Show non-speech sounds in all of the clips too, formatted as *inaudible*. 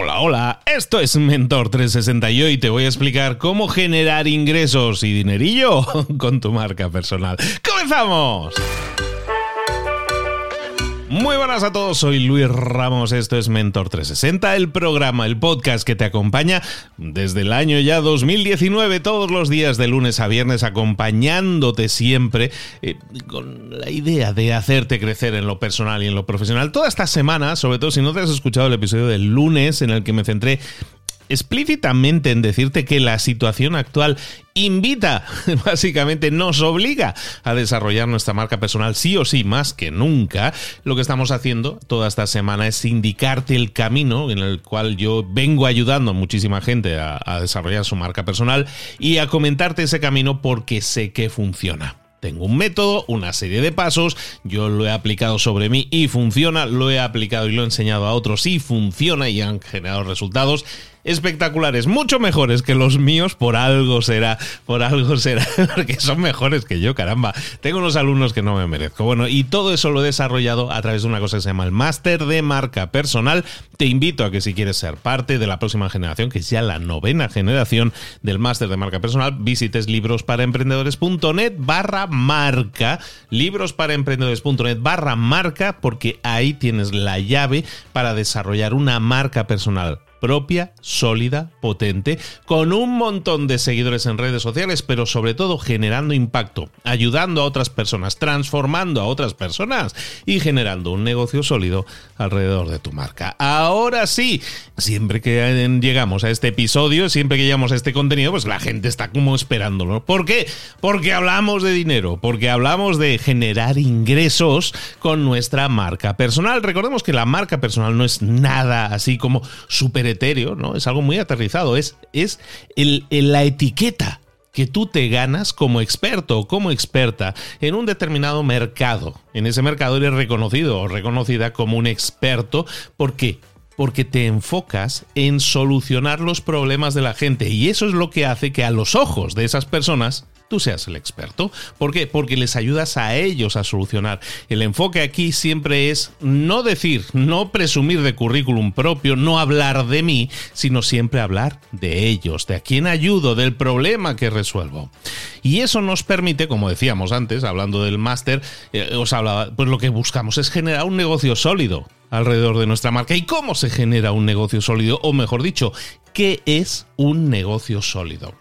Hola, hola, esto es Mentor 360 y hoy te voy a explicar cómo generar ingresos y dinerillo *laughs* con tu marca personal. ¡Comenzamos! Muy buenas a todos, soy Luis Ramos, esto es Mentor 360, el programa, el podcast que te acompaña desde el año ya 2019, todos los días de lunes a viernes, acompañándote siempre eh, con la idea de hacerte crecer en lo personal y en lo profesional. Toda esta semana, sobre todo si no te has escuchado el episodio del lunes en el que me centré explícitamente en decirte que la situación actual invita, *laughs* básicamente nos obliga a desarrollar nuestra marca personal sí o sí, más que nunca. Lo que estamos haciendo toda esta semana es indicarte el camino en el cual yo vengo ayudando a muchísima gente a, a desarrollar su marca personal y a comentarte ese camino porque sé que funciona. Tengo un método, una serie de pasos, yo lo he aplicado sobre mí y funciona, lo he aplicado y lo he enseñado a otros y funciona y han generado resultados espectaculares, mucho mejores que los míos, por algo será, por algo será, *laughs* porque son mejores que yo, caramba. Tengo unos alumnos que no me merezco. Bueno, y todo eso lo he desarrollado a través de una cosa que se llama el máster de marca personal. Te invito a que si quieres ser parte de la próxima generación, que es ya la novena generación del máster de marca personal, visites librosparaemprendedores.net barra marca, librosparaemprendedores.net barra marca, porque ahí tienes la llave para desarrollar una marca personal propia, sólida, potente, con un montón de seguidores en redes sociales, pero sobre todo generando impacto, ayudando a otras personas, transformando a otras personas y generando un negocio sólido alrededor de tu marca. Ahora sí, siempre que llegamos a este episodio, siempre que llegamos a este contenido, pues la gente está como esperándolo. ¿Por qué? Porque hablamos de dinero, porque hablamos de generar ingresos con nuestra marca personal. Recordemos que la marca personal no es nada así como súper etéreo, ¿no? Es algo muy aterrizado, es, es la etiqueta que tú te ganas como experto o como experta en un determinado mercado. En ese mercado eres reconocido o reconocida como un experto. ¿Por qué? Porque te enfocas en solucionar los problemas de la gente y eso es lo que hace que a los ojos de esas personas tú seas el experto. ¿Por qué? Porque les ayudas a ellos a solucionar. El enfoque aquí siempre es no decir, no presumir de currículum propio, no hablar de mí, sino siempre hablar de ellos, de a quién ayudo, del problema que resuelvo. Y eso nos permite, como decíamos antes, hablando del máster, eh, os hablaba, pues lo que buscamos es generar un negocio sólido alrededor de nuestra marca. ¿Y cómo se genera un negocio sólido? O mejor dicho, ¿qué es un negocio sólido?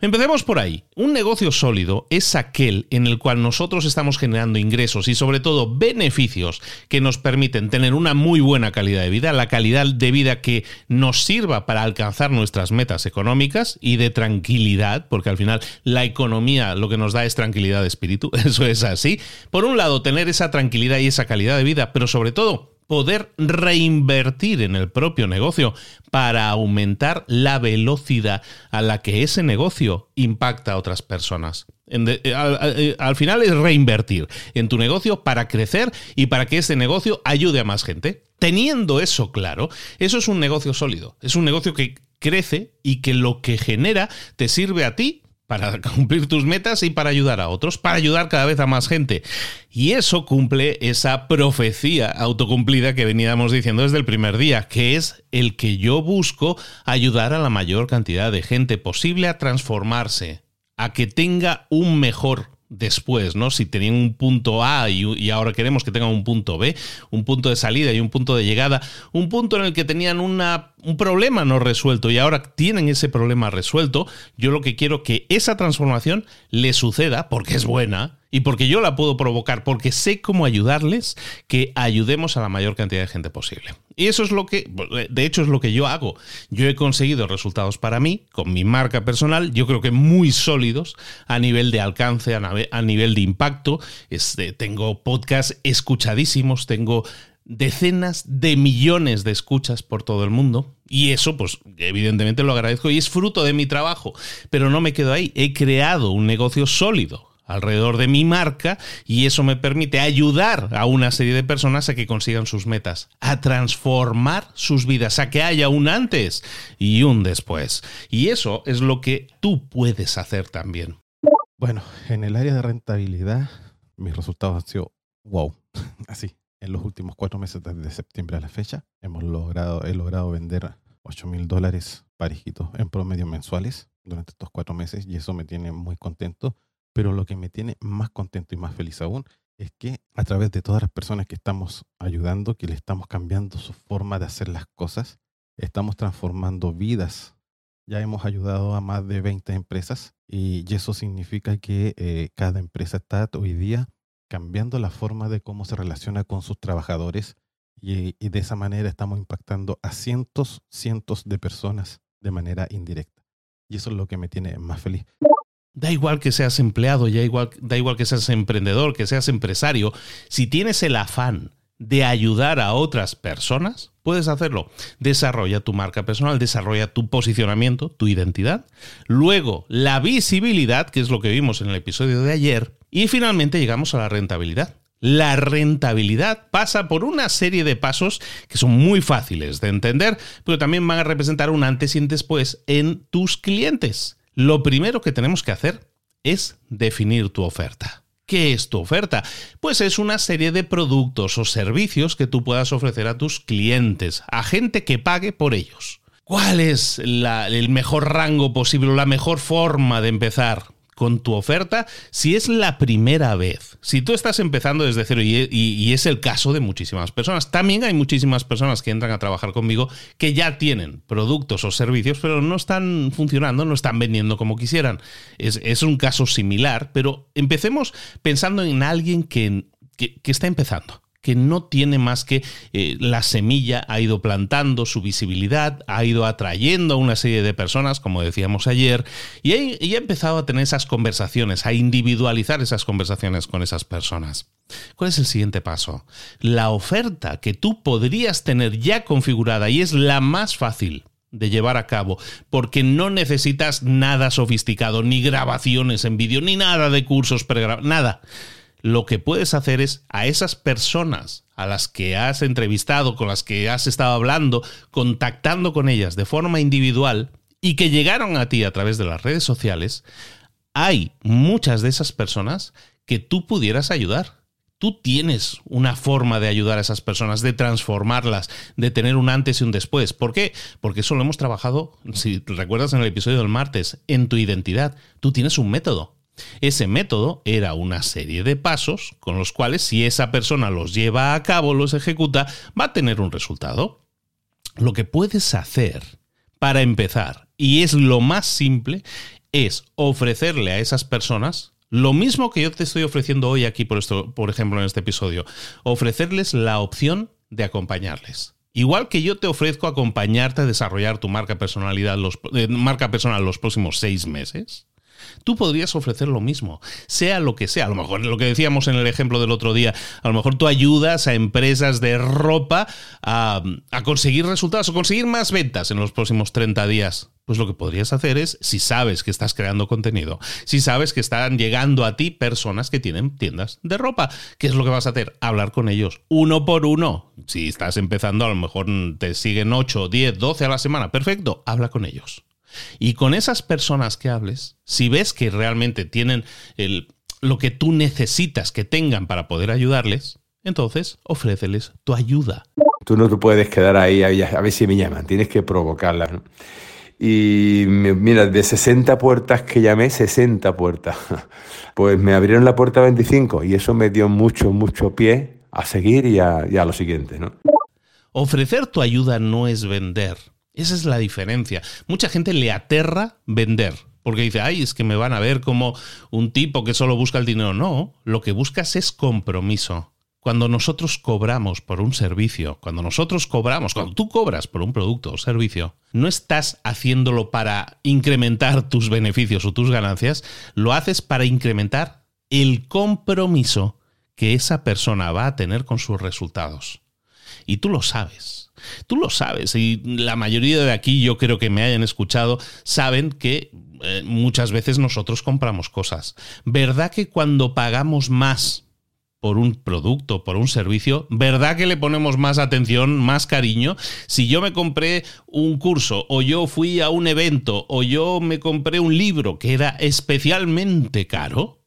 Empecemos por ahí. Un negocio sólido es aquel en el cual nosotros estamos generando ingresos y sobre todo beneficios que nos permiten tener una muy buena calidad de vida, la calidad de vida que nos sirva para alcanzar nuestras metas económicas y de tranquilidad, porque al final la economía lo que nos da es tranquilidad de espíritu, *laughs* eso es así. Por un lado, tener esa tranquilidad y esa calidad de vida, pero sobre todo poder reinvertir en el propio negocio para aumentar la velocidad a la que ese negocio impacta a otras personas. Eh, eh, al, final es reinvertir en tu negocio para crecer y para que ese negocio ayude a más gente. Teniendo eso claro, eso es un negocio sólido. Es un negocio que crece y que lo que genera te sirve a ti para cumplir tus metas y para ayudar a otros, para ayudar cada vez a más gente. Y eso cumple esa profecía autocumplida que veníamos diciendo desde el primer día, que es el que yo busco ayudar a la mayor cantidad de gente posible a transformarse, a que tenga un mejor después, ¿no? Si tenían un punto A y, ahora queremos que tengan un punto B, un punto de salida y un punto de llegada, un punto en el que tenían un problema no resuelto y ahora tienen ese problema resuelto, yo lo que quiero que esa transformación le suceda, porque es buena, y porque yo la puedo provocar, porque sé cómo ayudarles, que ayudemos a la mayor cantidad de gente posible. Y eso es lo que, de hecho, es lo que yo hago. Yo he conseguido resultados para mí, con mi marca personal, yo creo que muy sólidos a nivel de alcance, a, nivel de impacto. Este, tengo podcasts escuchadísimos, tengo decenas de millones de escuchas por todo el mundo. Y eso, pues, evidentemente lo agradezco y es fruto de mi trabajo. Pero no me quedo ahí. He creado un negocio sólido alrededor de mi marca y eso me permite ayudar a una serie de personas a que consigan sus metas, a transformar sus vidas, a que haya un antes y un después. Y eso es lo que tú puedes hacer también. Bueno, en el área de rentabilidad, mis resultados han sido wow, *laughs* así, En los últimos cuatro meses, desde septiembre a la fecha, hemos logrado, he logrado vender 8 mil dólares parejitos en promedio mensuales durante estos cuatro meses y eso me tiene muy contento. Pero lo que me tiene más contento y más feliz aún es que a través de todas las personas que estamos ayudando, que le estamos cambiando su forma de hacer las cosas, estamos transformando vidas. Ya hemos ayudado a más de 20 empresas y eso significa que eh, cada empresa está hoy día cambiando la forma de cómo se relaciona con sus trabajadores y, y de esa manera estamos impactando a cientos, cientos de personas de manera indirecta. Y eso es lo que me tiene más feliz. Da igual que seas empleado, ya igual, da igual que seas emprendedor, que seas empresario, si tienes el afán de ayudar a otras personas, puedes hacerlo. Desarrolla tu marca personal, desarrolla tu posicionamiento, tu identidad. Luego, la visibilidad, que es lo que vimos en el episodio de ayer. Y finalmente llegamos a la rentabilidad. La rentabilidad pasa por una serie de pasos que son muy fáciles de entender, pero también van a representar un antes y un después en tus clientes. Lo primero que tenemos que hacer es definir tu oferta. ¿Qué es tu oferta? Pues es una serie de productos o servicios que tú puedas ofrecer a tus clientes, a gente que pague por ellos. ¿Cuál es el mejor rango posible o la mejor forma de empezar? Con tu oferta si es la primera vez. Si tú estás empezando desde cero y, es el caso de muchísimas personas. También hay muchísimas personas que entran a trabajar conmigo que ya tienen productos o servicios, pero no están funcionando, no están vendiendo como quisieran. Es, un caso similar, pero empecemos pensando en alguien que está empezando que no tiene más que eh, la semilla ha ido plantando su visibilidad, ha ido atrayendo a una serie de personas, como decíamos ayer, y ha, empezado a tener esas conversaciones, a individualizar esas conversaciones con esas personas. ¿Cuál es el siguiente paso? La oferta que tú podrías tener ya configurada y es la más fácil de llevar a cabo, porque no necesitas nada sofisticado, ni grabaciones en vídeo, ni nada de cursos pregrabados, nada lo que puedes hacer es a esas personas a las que has entrevistado, con las que has estado hablando, contactando con ellas de forma individual y que llegaron a ti a través de las redes sociales, hay muchas de esas personas que tú pudieras ayudar. Tú tienes una forma de ayudar a esas personas, de transformarlas, de tener un antes y un después. ¿Por qué? Porque eso lo hemos trabajado, si recuerdas en el episodio del martes, en tu identidad. Tú tienes un método. Ese método era una serie de pasos con los cuales si esa persona los lleva a cabo, los ejecuta, va a tener un resultado. Lo que puedes hacer para empezar, y es lo más simple, es ofrecerle a esas personas lo mismo que yo te estoy ofreciendo hoy aquí, por, esto, por ejemplo, en este episodio, ofrecerles la opción de acompañarles. Igual que yo te ofrezco acompañarte a desarrollar tu marca, personalidad, eh, marca personal los próximos seis meses, Tú podrías ofrecer lo mismo, sea lo que sea. A lo mejor lo que decíamos en el ejemplo del otro día, a lo mejor tú ayudas a empresas de ropa a, conseguir resultados o conseguir más ventas en los próximos 30 días. Pues lo que podrías hacer es, si sabes que estás creando contenido, si sabes que están llegando a ti personas que tienen tiendas de ropa, ¿qué es lo que vas a hacer? Hablar con ellos, uno por uno. Si estás empezando, a lo mejor te siguen 8, 10, 12 a la semana. Perfecto, habla con ellos. Y con esas personas que hables, si ves que realmente tienen lo que tú necesitas que tengan para poder ayudarles, entonces ofréceles tu ayuda. Tú no te puedes quedar ahí a, ver si me llaman, tienes que provocarlas. Y mira, de 60 puertas que llamé, 60 puertas. *laughs* Pues me abrieron la puerta 25 y eso me dio mucho, mucho pie a seguir y a, y a lo siguiente. ¿no? Ofrecer tu ayuda no es vender. Esa es la diferencia. Mucha gente le aterra vender. Porque dice, ay, es que me van a ver como un tipo que solo busca el dinero. No, lo que buscas es compromiso. Cuando nosotros cobramos por un servicio, cuando nosotros cobramos, cuando tú cobras por un producto o servicio, no estás haciéndolo para incrementar tus beneficios o tus ganancias, lo haces para incrementar el compromiso que esa persona va a tener con sus resultados. Y tú lo sabes. Tú lo sabes y la mayoría de aquí, yo creo que me hayan escuchado, saben que eh, muchas veces nosotros compramos cosas. ¿Verdad que cuando pagamos más por un producto, por un servicio, ¿verdad que le ponemos más atención, más cariño? Si yo me compré un curso o yo fui a un evento o yo me compré un libro que era especialmente caro,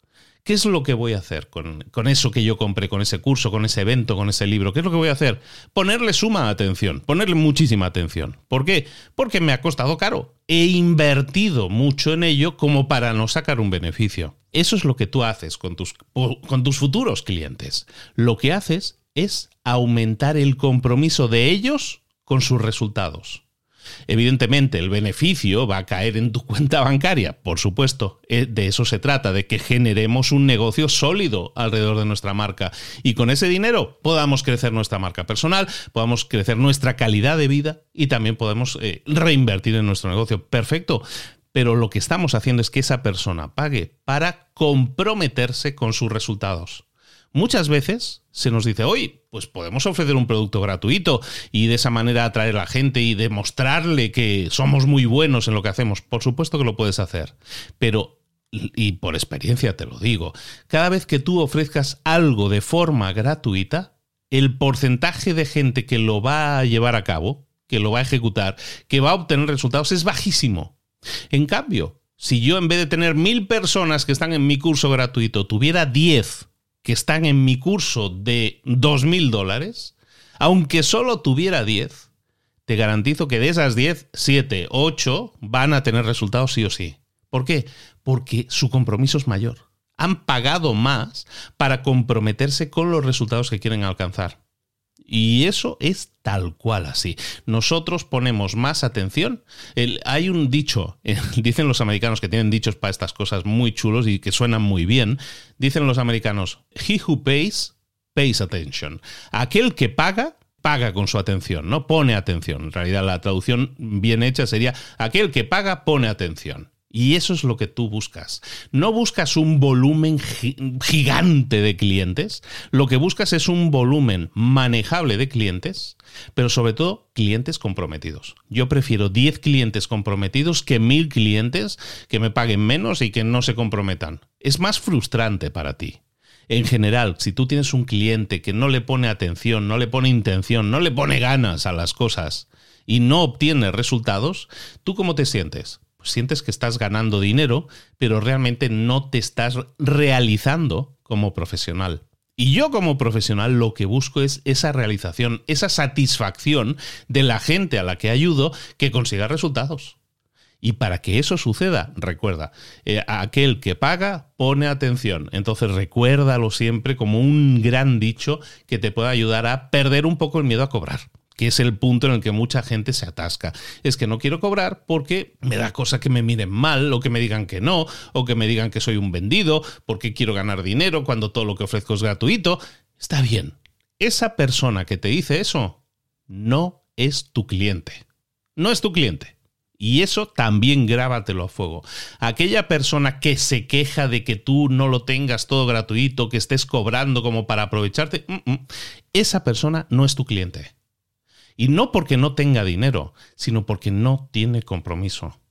¿Qué es lo que voy a hacer con, con, eso que yo compré, con ese curso, con ese evento, con ese libro? ¿Qué es lo que voy a hacer? Ponerle suma atención, ponerle muchísima atención. ¿Por qué? Porque me ha costado caro. He invertido mucho en ello como para no sacar un beneficio. Eso es lo que tú haces con tus, con tus futuros clientes. Lo que haces es aumentar el compromiso de ellos con sus resultados. Evidentemente, el beneficio va a caer en tu *laughs* cuenta bancaria, por supuesto. Eh, de eso se trata, de que generemos un negocio sólido alrededor de nuestra marca y con ese dinero podamos crecer nuestra marca personal, podamos crecer nuestra calidad de vida y también podemos eh, reinvertir en nuestro negocio. Perfecto. Pero lo que estamos haciendo es que esa persona pague para comprometerse con sus resultados. Muchas veces se nos dice, hoy, pues podemos ofrecer un producto gratuito y de esa manera atraer a la gente y demostrarle que somos muy buenos en lo que hacemos. Por supuesto que lo puedes hacer, pero, y por experiencia te lo digo, cada vez que tú ofrezcas algo de forma gratuita, el porcentaje de gente que lo va a llevar a cabo, que lo va a ejecutar, que va a obtener resultados es bajísimo. En cambio, si yo en vez de tener mil personas que están en mi curso gratuito, tuviera diez que están en mi curso de 2.000 dólares, aunque solo tuviera 10, te garantizo que de esas 10, 7, 8 van a tener resultados sí o sí. ¿Por qué? Porque su compromiso es mayor. Han pagado más para comprometerse con los resultados que quieren alcanzar. Y eso es tal cual así. Nosotros ponemos más atención. hay un dicho, *laughs* dicen los americanos que tienen dichos para estas cosas muy chulos y que suenan muy bien. Dicen los americanos, he who pays, pays attention. Aquel que paga, paga con su atención, no pone atención. En realidad la traducción bien hecha sería, aquel que paga, pone atención. Y eso es lo que tú buscas. No buscas un volumen gigante de clientes, lo que buscas es un volumen manejable de clientes, pero sobre todo clientes comprometidos. Yo prefiero 10 clientes comprometidos que 1000 clientes que me paguen menos y que no se comprometan. Es más frustrante para ti. En general, si tú tienes un cliente que no le pone atención, no le pone intención, no le pone ganas a las cosas y no obtiene resultados, ¿tú cómo te sientes? Sientes que estás ganando dinero, pero realmente no te estás realizando como profesional. Y yo como profesional lo que busco es esa realización, esa satisfacción de la gente a la que ayudo que consiga resultados. Y para que eso suceda, recuerda, eh, aquel que paga pone atención. Entonces recuérdalo siempre como un gran dicho que te puede ayudar a perder un poco el miedo a cobrar que es el punto en el que mucha gente se atasca. Es que no quiero cobrar porque me da cosa que me miren mal o que me digan que no o que me digan que soy un vendido porque quiero ganar dinero cuando todo lo que ofrezco es gratuito. Está bien. Esa persona que te dice eso no es tu cliente. No es tu cliente. Y eso también grábatelo a fuego. Aquella persona que se queja de que tú no lo tengas todo gratuito, que estés cobrando como para aprovecharte, mm, mm, esa persona no es tu cliente. Y no porque no tenga dinero, sino porque no tiene compromiso.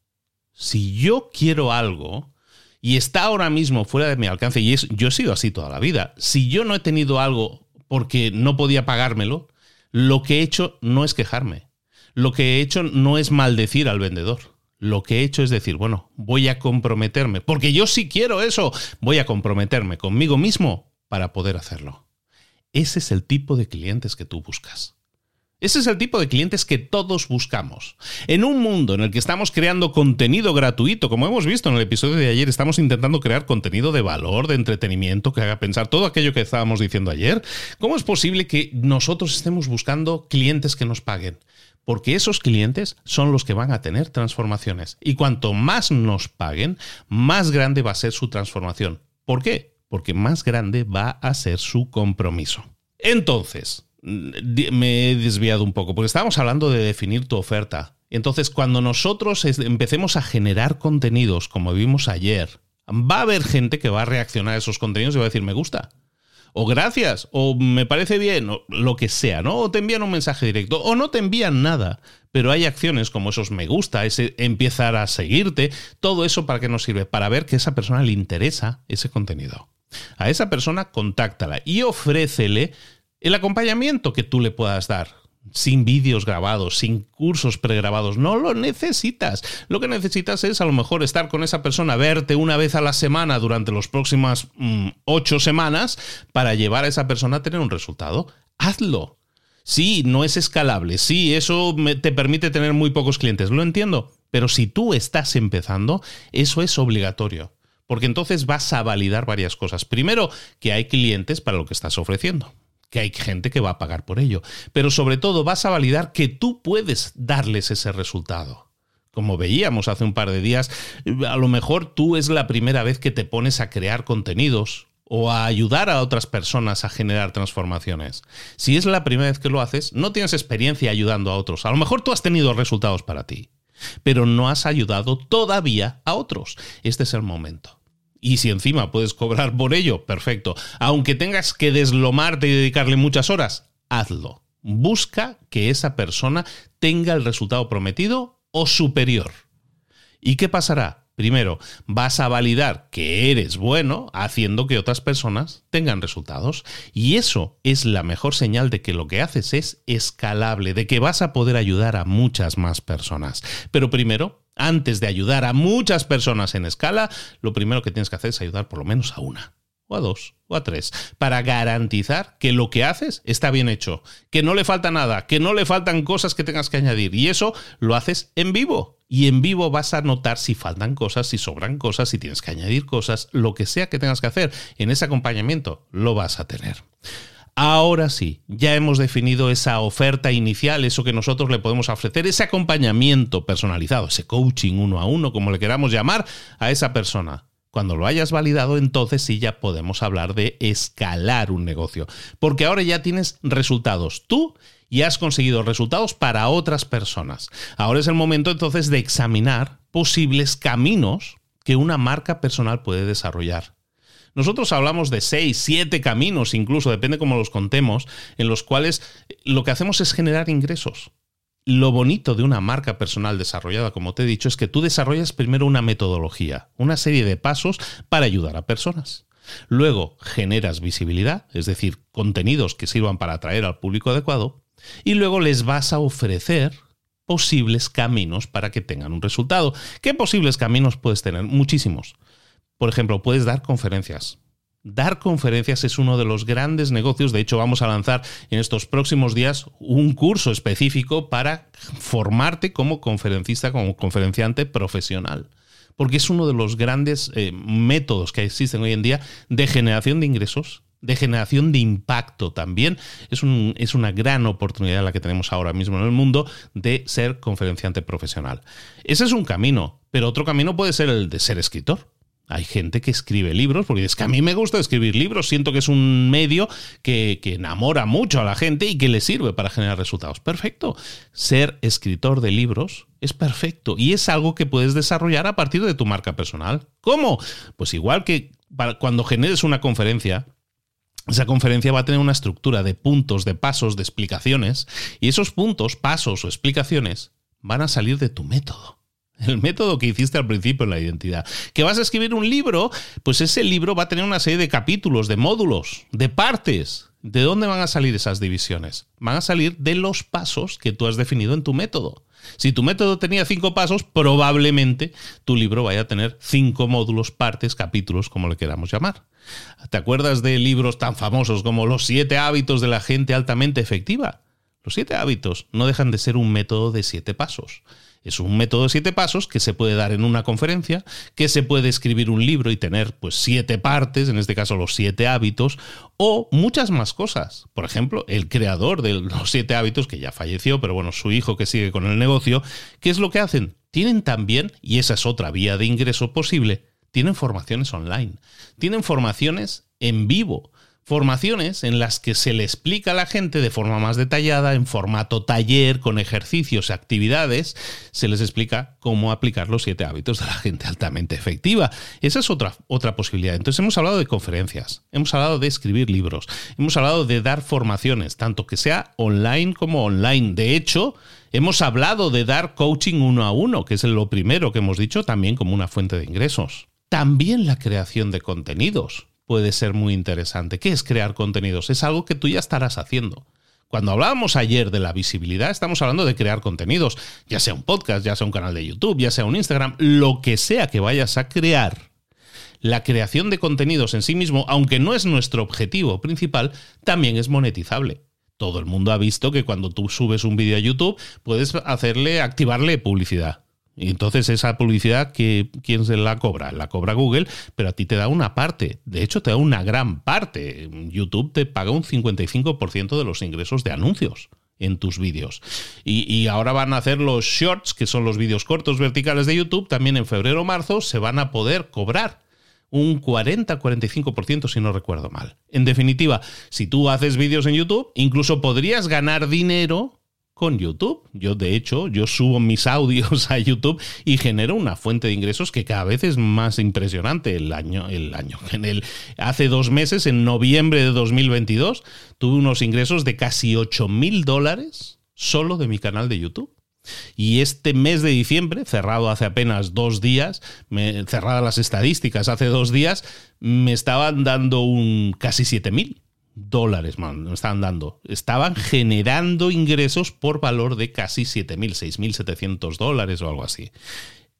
Si yo quiero algo y está ahora mismo fuera de mi alcance, y yo he sido así toda la vida, si yo no he tenido algo porque no podía pagármelo, lo que he hecho no es quejarme. Lo que he hecho no es maldecir al vendedor. Lo que he hecho es decir, bueno, voy a comprometerme, porque yo sí quiero eso, voy a comprometerme conmigo mismo para poder hacerlo. Ese es el tipo de clientes que tú buscas. Ese es el tipo de clientes que todos buscamos. En un mundo en el que estamos creando contenido gratuito, como hemos visto en el episodio de ayer, estamos intentando crear contenido de valor, de entretenimiento, que haga pensar todo aquello que estábamos diciendo ayer. ¿Cómo es posible que nosotros estemos buscando clientes que nos paguen? Porque esos clientes son los que van a tener transformaciones. Y cuanto más nos paguen, más grande va a ser su transformación. ¿Por qué? Porque más grande va a ser su compromiso. Entonces, me he desviado un poco, porque estábamos hablando de definir tu oferta. Entonces, cuando nosotros empecemos a generar contenidos, como vimos ayer, va a haber gente que va a reaccionar a esos contenidos y va a decir, me gusta. O gracias, o me parece bien, o lo que sea, ¿no? O te envían un mensaje directo, o no te envían nada. Pero hay acciones como esos me gusta, ese empezar a seguirte, todo eso para qué nos sirve? Para ver que a esa persona le interesa ese contenido. A esa persona contáctala y ofrécele el acompañamiento que tú le puedas dar. sin vídeos grabados, sin cursos pregrabados. No lo necesitas. Lo que necesitas es a lo mejor estar con esa persona, verte una vez a la semana durante las próximas mm, ocho semanas para llevar a esa persona a tener un resultado. Hazlo. Sí, no es escalable. Sí, eso te permite tener muy pocos clientes. Lo entiendo. Pero si tú estás empezando, eso es obligatorio. Porque entonces vas a validar varias cosas. Primero, que hay clientes para lo que estás ofreciendo que hay gente que va a pagar por ello. Pero sobre todo vas a validar que tú puedes darles ese resultado. Como veíamos hace un par de días, a lo mejor tú es la primera vez que te pones a crear contenidos o a ayudar a otras personas a generar transformaciones. Si es la primera vez que lo haces, no tienes experiencia ayudando a otros. A lo mejor tú has tenido resultados para ti, pero no has ayudado todavía a otros. Este es el momento. Y si encima puedes cobrar por ello, perfecto. Aunque tengas que deslomarte y dedicarle muchas horas, hazlo. Busca que esa persona tenga el resultado prometido o superior. ¿Y qué pasará? Primero, vas a validar que eres bueno haciendo que otras personas tengan resultados. Y eso es la mejor señal de que lo que haces es escalable, de que vas a poder ayudar a muchas más personas. Pero primero, antes de ayudar a muchas personas en escala, lo primero que tienes que hacer es ayudar por lo menos a una, o a dos, o a tres, para garantizar que lo que haces está bien hecho, que no le falta nada, que no le faltan cosas que tengas que añadir. Y eso lo haces en vivo. Y en vivo vas a notar si faltan cosas, si sobran cosas, si tienes que añadir cosas, lo que sea que tengas que hacer en ese acompañamiento, lo vas a tener. Ahora sí, ya hemos definido esa oferta inicial, eso que nosotros le podemos ofrecer, ese acompañamiento personalizado, ese coaching uno a uno, como le queramos llamar, a esa persona. Cuando lo hayas validado, entonces sí ya podemos hablar de escalar un negocio. Porque ahora ya tienes resultados tú y has conseguido resultados para otras personas. Ahora es el momento entonces de examinar posibles caminos que una marca personal puede desarrollar. Nosotros hablamos de seis, siete caminos, incluso, depende cómo los contemos, en los cuales lo que hacemos es generar ingresos. Lo bonito de una marca personal desarrollada, como te he dicho, es que tú desarrollas primero una metodología, una serie de pasos para ayudar a personas. Luego generas visibilidad, es decir, contenidos que sirvan para atraer al público adecuado. Y luego les vas a ofrecer posibles caminos para que tengan un resultado. ¿Qué posibles caminos puedes tener? Muchísimos. Por ejemplo, puedes dar conferencias. Dar conferencias es uno de los grandes negocios. De hecho, vamos a lanzar en estos próximos días un curso específico para formarte como conferencista, como conferenciante profesional. Porque es uno de los grandes eh, métodos que existen hoy en día de generación de ingresos, de generación de impacto también. Es, es una gran oportunidad la que tenemos ahora mismo en el mundo de ser conferenciante profesional. Ese es un camino, pero otro camino puede ser el de ser escritor hay gente que escribe libros, porque es que a mí me gusta escribir libros, siento que es un medio que, enamora mucho a la gente y que le sirve para generar resultados. Perfecto. Ser escritor de libros es perfecto y es algo que puedes desarrollar a partir de tu marca personal. ¿Cómo? Pues igual que cuando generes una conferencia, esa conferencia va a tener una estructura de puntos, de pasos, de explicaciones, y esos puntos, pasos o explicaciones van a salir de tu método. *laughs* El método que hiciste al principio en la identidad. Que vas a escribir un libro, pues ese libro va a tener una serie de capítulos, de módulos, de partes. ¿De dónde van a salir esas divisiones? Van a salir de los pasos que tú has definido en tu método. Si tu método tenía cinco pasos, probablemente tu libro vaya a tener cinco módulos, partes, capítulos, como le queramos llamar. ¿Te acuerdas de libros tan famosos como Los siete hábitos de la gente altamente efectiva? Los siete hábitos no dejan de ser un método de siete pasos. Es un método de siete pasos que se puede dar en una conferencia, que se puede escribir un libro y tener pues siete partes, en este caso los siete hábitos, o muchas más cosas. Por ejemplo, el creador de los siete hábitos, que ya falleció, pero bueno, su hijo que sigue con el negocio, ¿qué es lo que hacen? Tienen también, y esa es otra vía de ingreso posible, tienen formaciones online, tienen formaciones en vivo formaciones en las que se le explica a la gente de forma más detallada, en formato taller, con ejercicios actividades, se les explica cómo aplicar los siete hábitos de la gente altamente efectiva. Esa es otra, otra posibilidad. Entonces hemos hablado de conferencias, hemos hablado de escribir libros, hemos hablado de dar formaciones, tanto que sea online como online. De hecho, hemos hablado de dar coaching uno a uno, que es lo primero que hemos dicho también como una fuente de ingresos. También la creación de contenidos puede ser muy interesante. ¿Qué es crear contenidos? Es algo que tú ya estarás haciendo. Cuando hablábamos ayer de la visibilidad, estamos hablando de crear contenidos, ya sea un podcast, ya sea un canal de YouTube, ya sea un Instagram, lo que sea que vayas a crear. La creación de contenidos en sí mismo, aunque no es nuestro objetivo principal, también es monetizable. Todo el mundo ha visto que cuando tú subes un vídeo a YouTube puedes hacerle, activarle publicidad. Y entonces esa publicidad, que, ¿quién se la cobra? La cobra Google, pero a ti te da una parte. De hecho, te da una gran parte. YouTube te paga un 55% de los ingresos de anuncios en tus vídeos. Y, y, ahora van a hacer los shorts, que son los vídeos cortos verticales de YouTube, también en febrero o marzo se van a poder cobrar un 40-45% si no recuerdo mal. En definitiva, si tú haces vídeos en YouTube, incluso podrías ganar dinero con YouTube. Yo, de hecho, yo subo mis audios *laughs* a YouTube y genero una fuente de ingresos que cada vez es más impresionante. El año, el año, *laughs* en el, hace dos meses, en noviembre de 2022, tuve unos ingresos de casi 8 mil dólares solo de mi canal de YouTube. Y este mes de diciembre, cerrado hace apenas dos días, cerradas las estadísticas hace dos días, me estaban dando un casi 7 mil dólares, man, me estaban dando. Estaban generando ingresos por valor de casi 7.000, 6.700 dólares o algo así.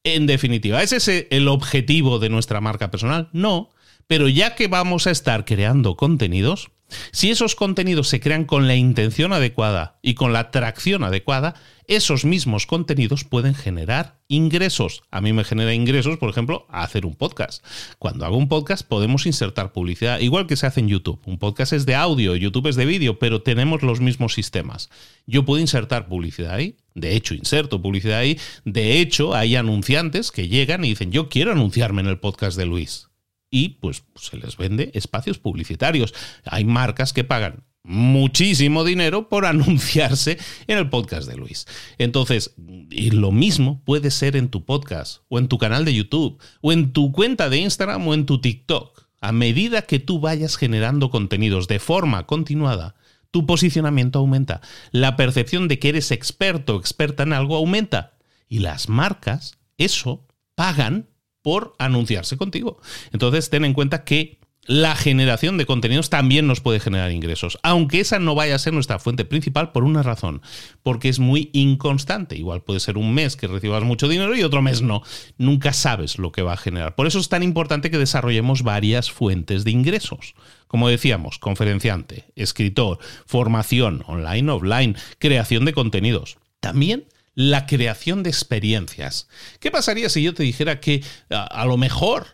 En definitiva, ¿es ese el objetivo de nuestra marca personal? No, pero ya que vamos a estar creando contenidos, si esos contenidos se crean con la intención adecuada y con la atracción adecuada, esos mismos contenidos pueden generar ingresos. A mí me genera ingresos, por ejemplo, a hacer un podcast. Cuando hago un podcast podemos insertar publicidad, igual que se hace en YouTube. Un podcast es de audio, YouTube es de vídeo, pero tenemos los mismos sistemas. Yo puedo insertar publicidad ahí. De hecho, inserto publicidad ahí. De hecho, hay anunciantes que llegan y dicen, yo quiero anunciarme en el podcast de Luis y pues se les vende espacios publicitarios. Hay marcas que pagan muchísimo dinero por *laughs* anunciarse en el podcast de Luis. Entonces, lo mismo puede ser en tu podcast, o en tu canal de YouTube, o en tu cuenta de Instagram, o en tu TikTok. A medida que tú vayas generando contenidos de forma continuada, tu posicionamiento aumenta. La percepción de que eres experto o experta en algo aumenta. Y las marcas, eso, pagan por anunciarse contigo. Entonces, ten en cuenta que la generación de contenidos también nos puede generar ingresos, aunque esa no vaya a ser nuestra fuente principal por una razón, porque es muy inconstante. Igual puede ser un mes que recibas mucho dinero y otro mes no. Nunca sabes lo que va a generar. Por eso es tan importante que desarrollemos varias fuentes de ingresos. Como decíamos, conferenciante, escritor, formación online, offline, creación de contenidos. También la creación de experiencias. ¿Qué pasaría si yo te dijera que a, lo mejor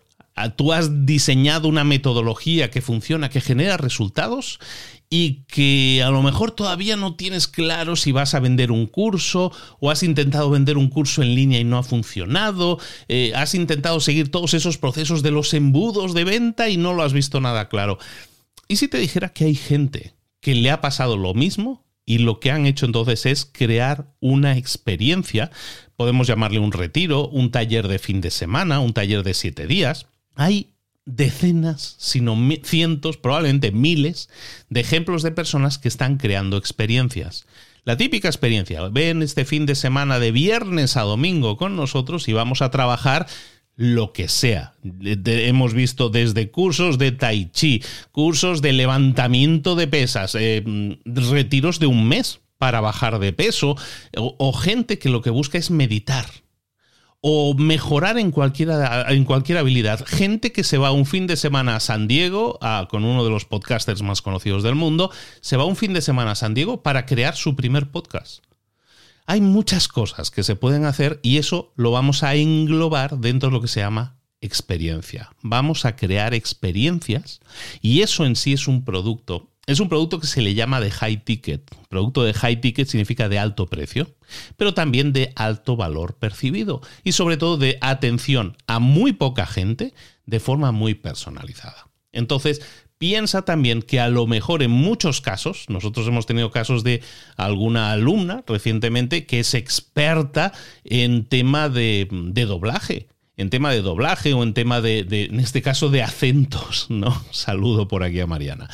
tú has diseñado una metodología que funciona, que genera resultados y que a lo mejor todavía no tienes claro si vas a vender un curso o has intentado vender un curso en línea y no ha funcionado, eh, has intentado seguir todos esos procesos de los embudos de venta y no lo has visto nada claro. ¿Y si te dijera que hay gente que le ha pasado lo mismo y lo que han hecho entonces es crear una experiencia, podemos llamarle un retiro, un taller de fin de semana, un taller de siete días, hay decenas, sino cientos, probablemente miles, de ejemplos de personas que están creando experiencias. La típica experiencia, ven este fin de semana de viernes a domingo con nosotros y vamos a trabajar lo que sea. hemos visto desde cursos de tai chi, cursos de levantamiento de pesas, eh, retiros de un mes para bajar de peso, o gente que lo que busca es meditar o mejorar en, cualquiera, en cualquier habilidad. Gente que se va un fin de semana a San Diego, con uno de los podcasters más conocidos del mundo, se va un fin de semana a San Diego para crear su primer podcast. Hay muchas cosas que se pueden hacer y eso lo vamos a englobar dentro de lo que se llama experiencia. Vamos a crear experiencias y eso en sí es un producto es un producto que se le llama de high ticket. Producto de high ticket significa de alto precio, pero también de alto valor percibido y sobre todo de atención a muy poca gente de forma muy personalizada. Entonces, piensa también que a lo mejor en muchos casos, nosotros hemos tenido casos de alguna alumna recientemente que es experta en tema de, de doblaje en tema de doblaje o en tema de, en este caso, de acentos, ¿no? *laughs* Saludo por aquí a Mariana.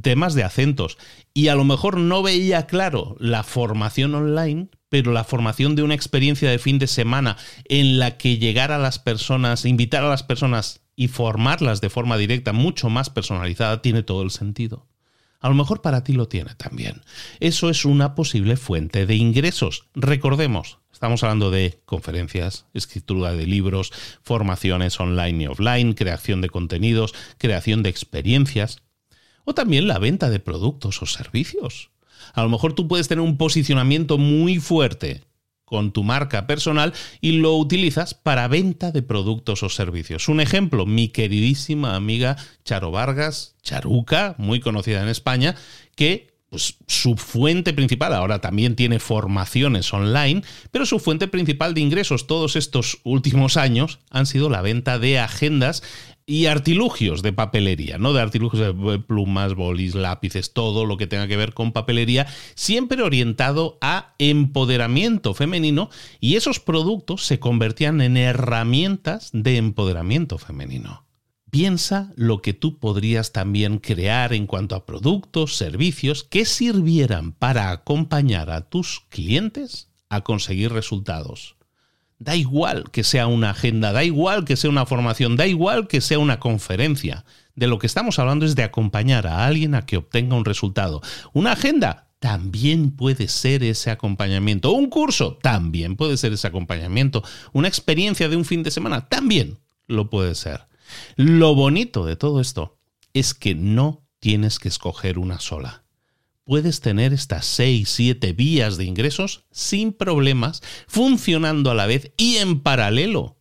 temas de acentos. Y a lo mejor no veía claro la formación online, pero la formación de una experiencia de fin de semana en la que llegar a las personas, invitar a las personas y formarlas de forma directa, mucho más personalizada, tiene todo el sentido. A lo mejor para ti lo tiene también. Eso es una posible fuente de ingresos. Recordemos, estamos hablando de conferencias, escritura de libros, formaciones online y offline, creación de contenidos, creación de experiencias o también la venta de productos o servicios. A lo mejor tú puedes tener un posicionamiento muy fuerte con tu marca personal y lo utilizas para venta de productos o servicios. Un ejemplo, mi queridísima amiga Charo Vargas, Charuca, muy conocida en España, que pues, su fuente principal, ahora también tiene formaciones online, pero su fuente principal de ingresos todos estos últimos años han sido la venta de agendas y artilugios de papelería, ¿no? De artilugios de plumas, bolis, lápices, todo lo que tenga que ver con papelería, siempre orientado a empoderamiento femenino y esos productos se convertían en herramientas de empoderamiento femenino. Piensa lo que tú podrías también crear en cuanto a productos, servicios que sirvieran para acompañar a tus clientes a conseguir resultados. Da igual que sea una agenda, da igual que sea una formación, da igual que sea una conferencia. De lo que estamos hablando es de acompañar a alguien a que obtenga un resultado. Una agenda también puede ser ese acompañamiento. Un curso también puede ser ese acompañamiento. Una experiencia de un fin de semana también lo puede ser. Lo bonito de todo esto es que no tienes que escoger una sola puedes tener estas 6, 7 vías de ingresos sin problemas, funcionando a la vez y en paralelo.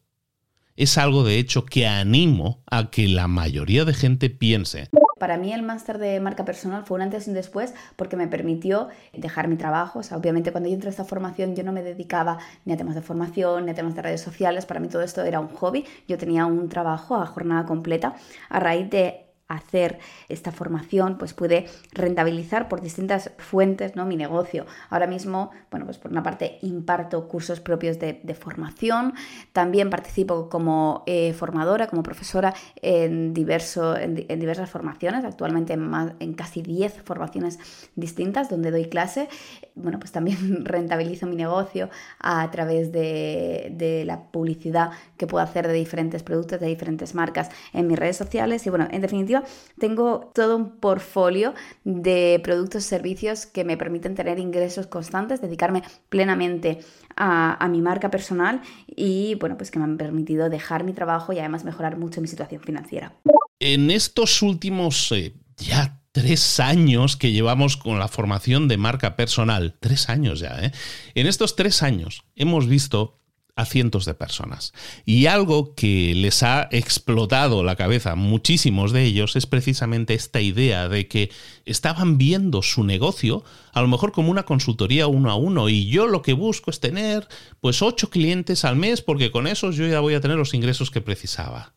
Es algo de hecho que animo a que la mayoría de gente piense. Para mí el máster de marca personal fue un antes y un después porque me permitió dejar mi trabajo. O obviamente cuando yo entré a esta formación yo no me dedicaba ni a temas de formación, ni a temas de redes sociales. Para mí todo esto era un hobby. Yo tenía un trabajo a jornada completa a raíz de hacer esta formación, pues puede rentabilizar por distintas fuentes ¿no? mi negocio. Ahora mismo, bueno, pues por una parte imparto cursos propios de, formación, también participo como eh, formadora, como profesora en, diverso, en, diversas formaciones, actualmente en, más, en casi 10 formaciones distintas donde doy clase. Bueno, pues también *laughs* rentabilizo mi negocio a través de la publicidad que puedo hacer de diferentes productos, de diferentes marcas en mis redes sociales y bueno, en definitiva, tengo todo un portfolio de productos y servicios que me permiten tener ingresos constantes, dedicarme plenamente a, mi marca personal y bueno, pues que me han permitido dejar mi trabajo y además mejorar mucho mi situación financiera. En estos últimos eh, ya tres años que llevamos con la formación de marca personal, tres años ya, ¿eh? En estos tres años hemos visto a cientos de personas. Y algo que les ha explotado la cabeza a muchísimos de ellos es precisamente esta idea de que estaban viendo su negocio a lo mejor como una consultoría uno a uno y yo lo que busco es tener pues ocho clientes al mes porque con esos yo ya voy a tener los ingresos que precisaba.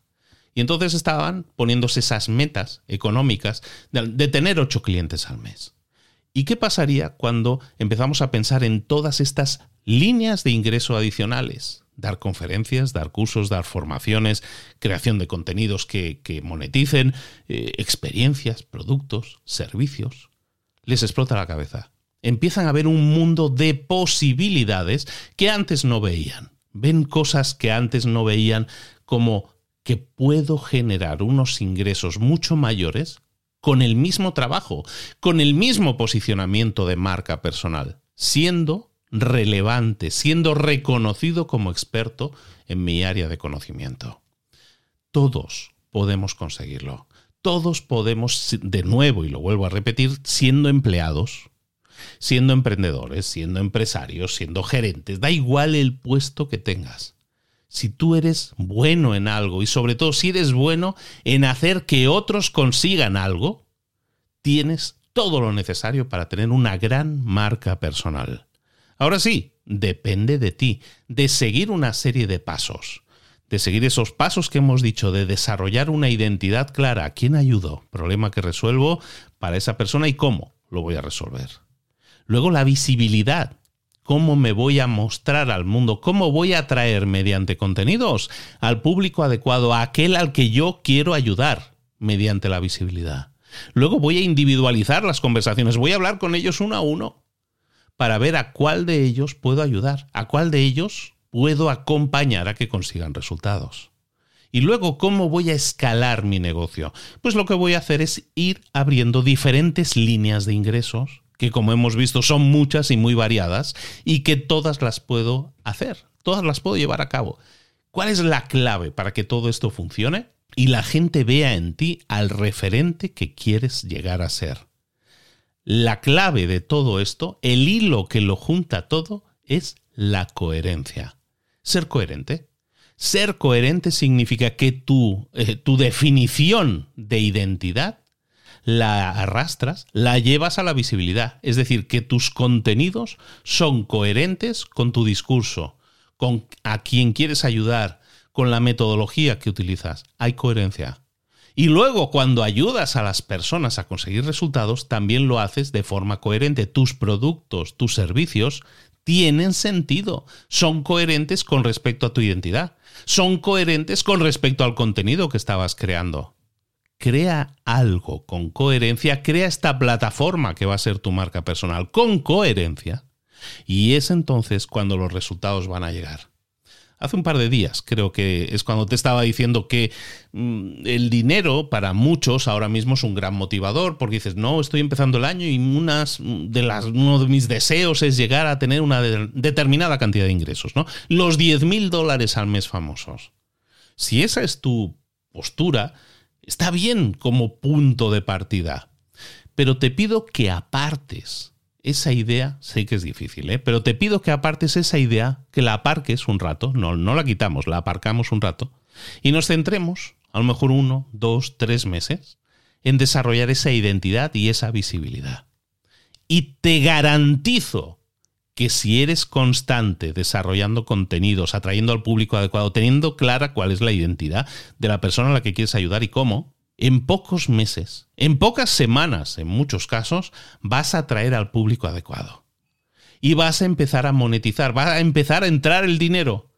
Y entonces estaban poniéndose esas metas económicas de, de tener ocho clientes al mes. ¿Y qué pasaría cuando empezamos a pensar en todas estas líneas de ingreso adicionales. Dar conferencias, dar cursos, dar formaciones, creación de contenidos que, moneticen, eh, experiencias, productos, servicios. Les explota la cabeza. Empiezan a ver un mundo de posibilidades que antes no veían. Ven cosas que antes no veían como que puedo generar unos ingresos mucho mayores con el mismo trabajo, con el mismo posicionamiento de marca personal, siendo relevante, siendo reconocido como experto en mi área de conocimiento. Todos podemos conseguirlo. Todos podemos, de nuevo, y lo vuelvo a repetir, siendo empleados, siendo emprendedores, siendo empresarios, siendo gerentes, da igual el puesto que tengas. Si tú eres bueno en algo y sobre todo si eres bueno en hacer que otros consigan algo, tienes todo lo necesario para tener una gran marca personal. Ahora sí, depende de ti, de seguir una serie de pasos, de seguir esos pasos que hemos dicho, de desarrollar una identidad clara. quién ayudo? Problema que resuelvo para esa persona y cómo lo voy a resolver. Luego la visibilidad. ¿Cómo me voy a mostrar al mundo? ¿Cómo voy a atraer mediante contenidos al público adecuado, a aquel al que yo quiero ayudar mediante la visibilidad? Luego voy a individualizar las conversaciones, voy a hablar con ellos uno a uno para ver a cuál de ellos puedo ayudar, a cuál de ellos puedo acompañar a que consigan resultados. Y luego, ¿cómo voy a escalar mi negocio? Pues lo que voy a hacer es ir abriendo diferentes líneas de ingresos, que como hemos visto son muchas y muy variadas, y que todas las puedo hacer, todas las puedo llevar a cabo. ¿Cuál es la clave para que todo esto funcione? Y la gente vea en ti al referente que quieres llegar a ser. La clave de todo esto, el hilo que lo junta todo, es la coherencia. Ser coherente. Ser coherente significa que tu, eh, tu definición de identidad la arrastras, la llevas a la visibilidad. Es decir, que tus contenidos son coherentes con tu discurso, con a quien quieres ayudar, con la metodología que utilizas. Hay coherencia. Y luego, cuando ayudas a las personas a conseguir resultados, también lo haces de forma coherente. Tus productos, tus servicios tienen sentido, son coherentes con respecto a tu identidad, son coherentes con respecto al contenido que estabas creando. Crea algo con coherencia, crea esta plataforma que va a ser tu marca personal con coherencia y es entonces cuando los resultados van a llegar hace un par de días, creo que es cuando te estaba diciendo que mm, el dinero para muchos ahora mismo es un gran motivador, porque dices, no, estoy empezando el año y de uno de mis deseos es llegar a tener una determinada cantidad de ingresos, ¿no? Los 10 mil dólares al mes famosos. Si esa es tu postura, está bien como punto de partida, pero te pido que apartes esa idea, sé que es difícil, ¿eh? pero te pido que apartes esa idea, que la aparques un rato, no, no la quitamos, la aparcamos un rato, y nos centremos, a lo mejor uno, dos, tres meses, en desarrollar esa identidad y esa visibilidad. Y te garantizo que si eres constante desarrollando contenidos, atrayendo al público adecuado, teniendo clara cuál es la identidad de la persona a la que quieres ayudar y cómo, en pocos meses, en pocas semanas, en muchos casos, vas a atraer al público adecuado. Y vas a empezar a monetizar, va a empezar a entrar el dinero.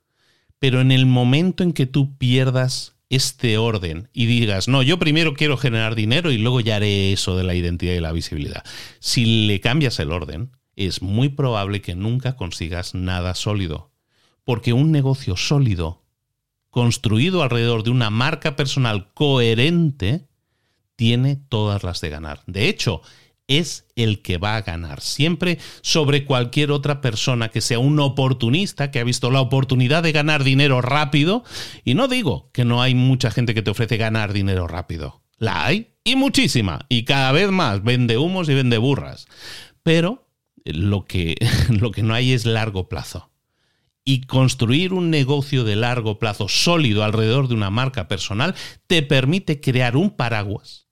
Pero en el momento en que tú pierdas este orden y digas, no, yo primero quiero generar dinero y luego ya haré eso de la identidad y la visibilidad. Si le cambias el orden, es muy probable que nunca consigas nada sólido. Porque un negocio sólido construido alrededor de una marca personal coherente, tiene todas las de ganar. De hecho, es el que va a ganar siempre sobre cualquier otra persona que sea un oportunista, que ha visto la oportunidad de ganar dinero rápido. Y no digo que no hay mucha gente que te ofrece ganar dinero rápido. La hay y muchísima. Y cada vez más vende humos y vende burras. Pero lo que, *laughs* lo que no hay es largo plazo y construir un negocio de largo plazo sólido alrededor de una marca personal te permite crear un paraguas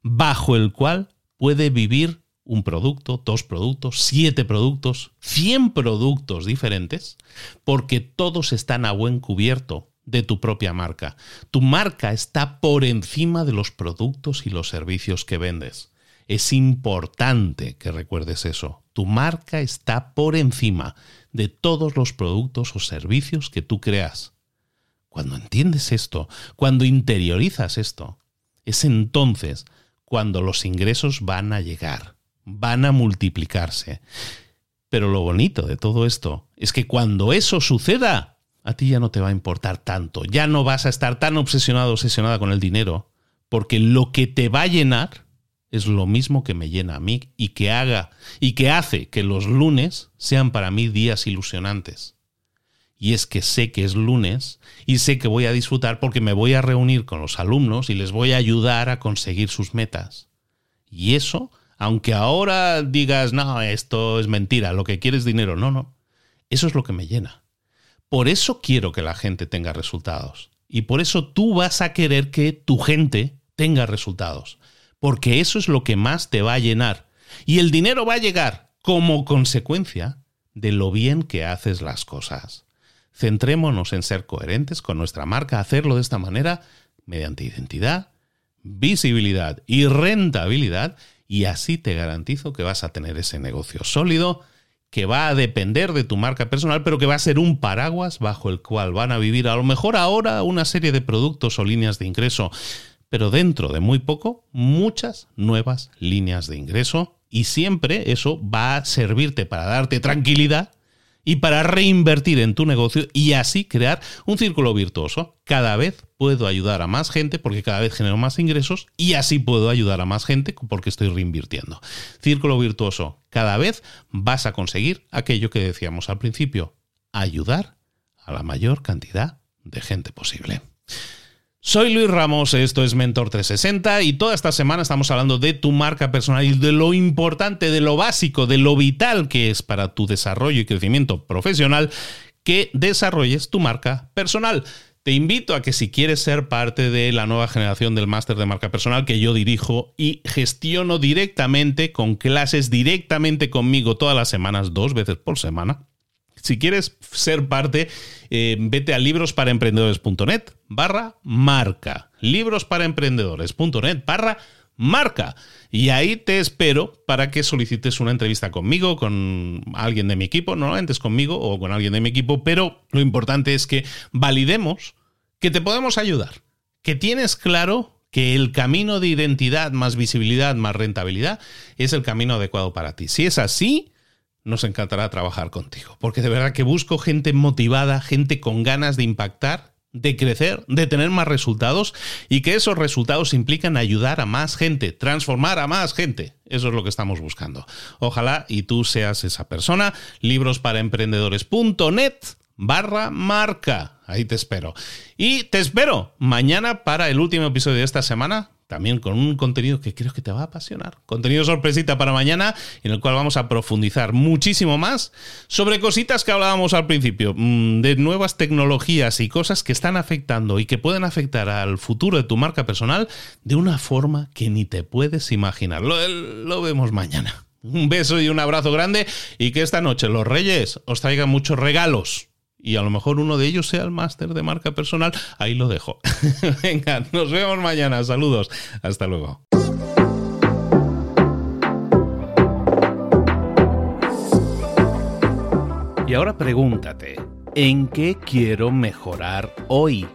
bajo el cual puede vivir un producto, dos productos, siete productos, cien productos diferentes, porque todos están a buen cubierto de tu propia marca. Tu marca está por encima de los productos y los servicios que vendes. Es importante que recuerdes eso. Tu marca está por encima de todos los productos o servicios que tú creas. Cuando entiendes esto, cuando interiorizas esto, es entonces cuando los ingresos van a llegar, van a multiplicarse. Pero lo bonito de todo esto es que cuando eso suceda, a ti ya no te va a importar tanto, ya no vas a estar tan obsesionado, obsesionada con el dinero, porque lo que te va a llenar es lo mismo que me llena a mí y que haga y que hace que los lunes sean para mí días ilusionantes. Y es que sé que es lunes y sé que voy a disfrutar porque me voy a reunir con los alumnos y les voy a ayudar a conseguir sus metas. Y eso, aunque ahora digas, no, esto es mentira, lo que quieres es dinero, no, no, eso es lo que me llena. Por eso quiero que la gente tenga resultados. Y por eso tú vas a querer que tu gente tenga resultados porque eso es lo que más te va a llenar. Y el dinero va a llegar como consecuencia de lo bien que haces las cosas. Centrémonos en ser coherentes con nuestra marca, hacerlo de esta manera mediante identidad, visibilidad y rentabilidad, y así te garantizo que vas a tener ese negocio sólido que va a depender de tu marca personal, pero que va a ser un paraguas bajo el cual van a vivir a lo mejor ahora una serie de productos o líneas de ingreso pero dentro de muy poco muchas nuevas líneas de ingreso y siempre eso va a servirte para darte tranquilidad y para reinvertir en tu negocio y así crear un círculo virtuoso. Cada vez puedo ayudar a más gente porque cada vez genero más ingresos y así puedo ayudar a más gente porque estoy reinvirtiendo. Círculo virtuoso. Cada vez vas a conseguir aquello que decíamos al principio, ayudar a la mayor cantidad de gente posible. Soy Luis Ramos, esto es Mentor 360 y toda esta semana estamos hablando de tu marca personal y de lo importante, de lo básico, de lo vital que es para tu desarrollo y crecimiento profesional que desarrolles tu marca personal. Te invito a que si quieres ser parte de la nueva generación del máster de marca personal que yo dirijo y gestiono directamente con clases directamente conmigo todas las semanas, dos veces por semana, si quieres ser parte, eh, vete a librosparaemprendedores.net barra marca. Librosparaemprendedores.net barra marca. Y ahí te espero para que solicites una entrevista conmigo, con alguien de mi equipo, normalmente es conmigo o con alguien de mi equipo, pero lo importante es que validemos que te podemos ayudar, que tienes claro que el camino de identidad más visibilidad más rentabilidad es el camino adecuado para ti. Si es así, nos encantará trabajar contigo. Porque de verdad que busco gente motivada, gente con ganas de impactar, de crecer, de tener más resultados y que esos resultados implican ayudar a más gente, transformar a más gente. Eso es lo que estamos buscando. Ojalá y tú seas esa persona. Librosparaemprendedores.net barra marca. Ahí te espero. Y te espero mañana para el último episodio de esta semana también con un contenido que creo que te va a apasionar. Contenido sorpresita para mañana, en el cual vamos a profundizar muchísimo más sobre cositas que hablábamos al principio, mm, de nuevas tecnologías y cosas que están afectando y que pueden afectar al futuro de tu marca personal de una forma que ni te puedes imaginar. Lo, lo vemos mañana. Un beso y un abrazo grande y que esta noche los reyes os traigan muchos regalos y a lo mejor uno de ellos sea el máster de marca personal, ahí lo dejo. *laughs* Venga, nos vemos mañana. Saludos. Hasta luego. Y ahora pregúntate, ¿en qué quiero mejorar hoy?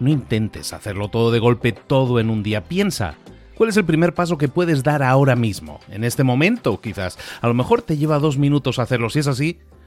No intentes hacerlo todo de golpe, todo en un día. Piensa, ¿Cuál es el primer paso que puedes dar ahora mismo? En este momento, quizás. A lo mejor te lleva dos minutos hacerlo. Si es así,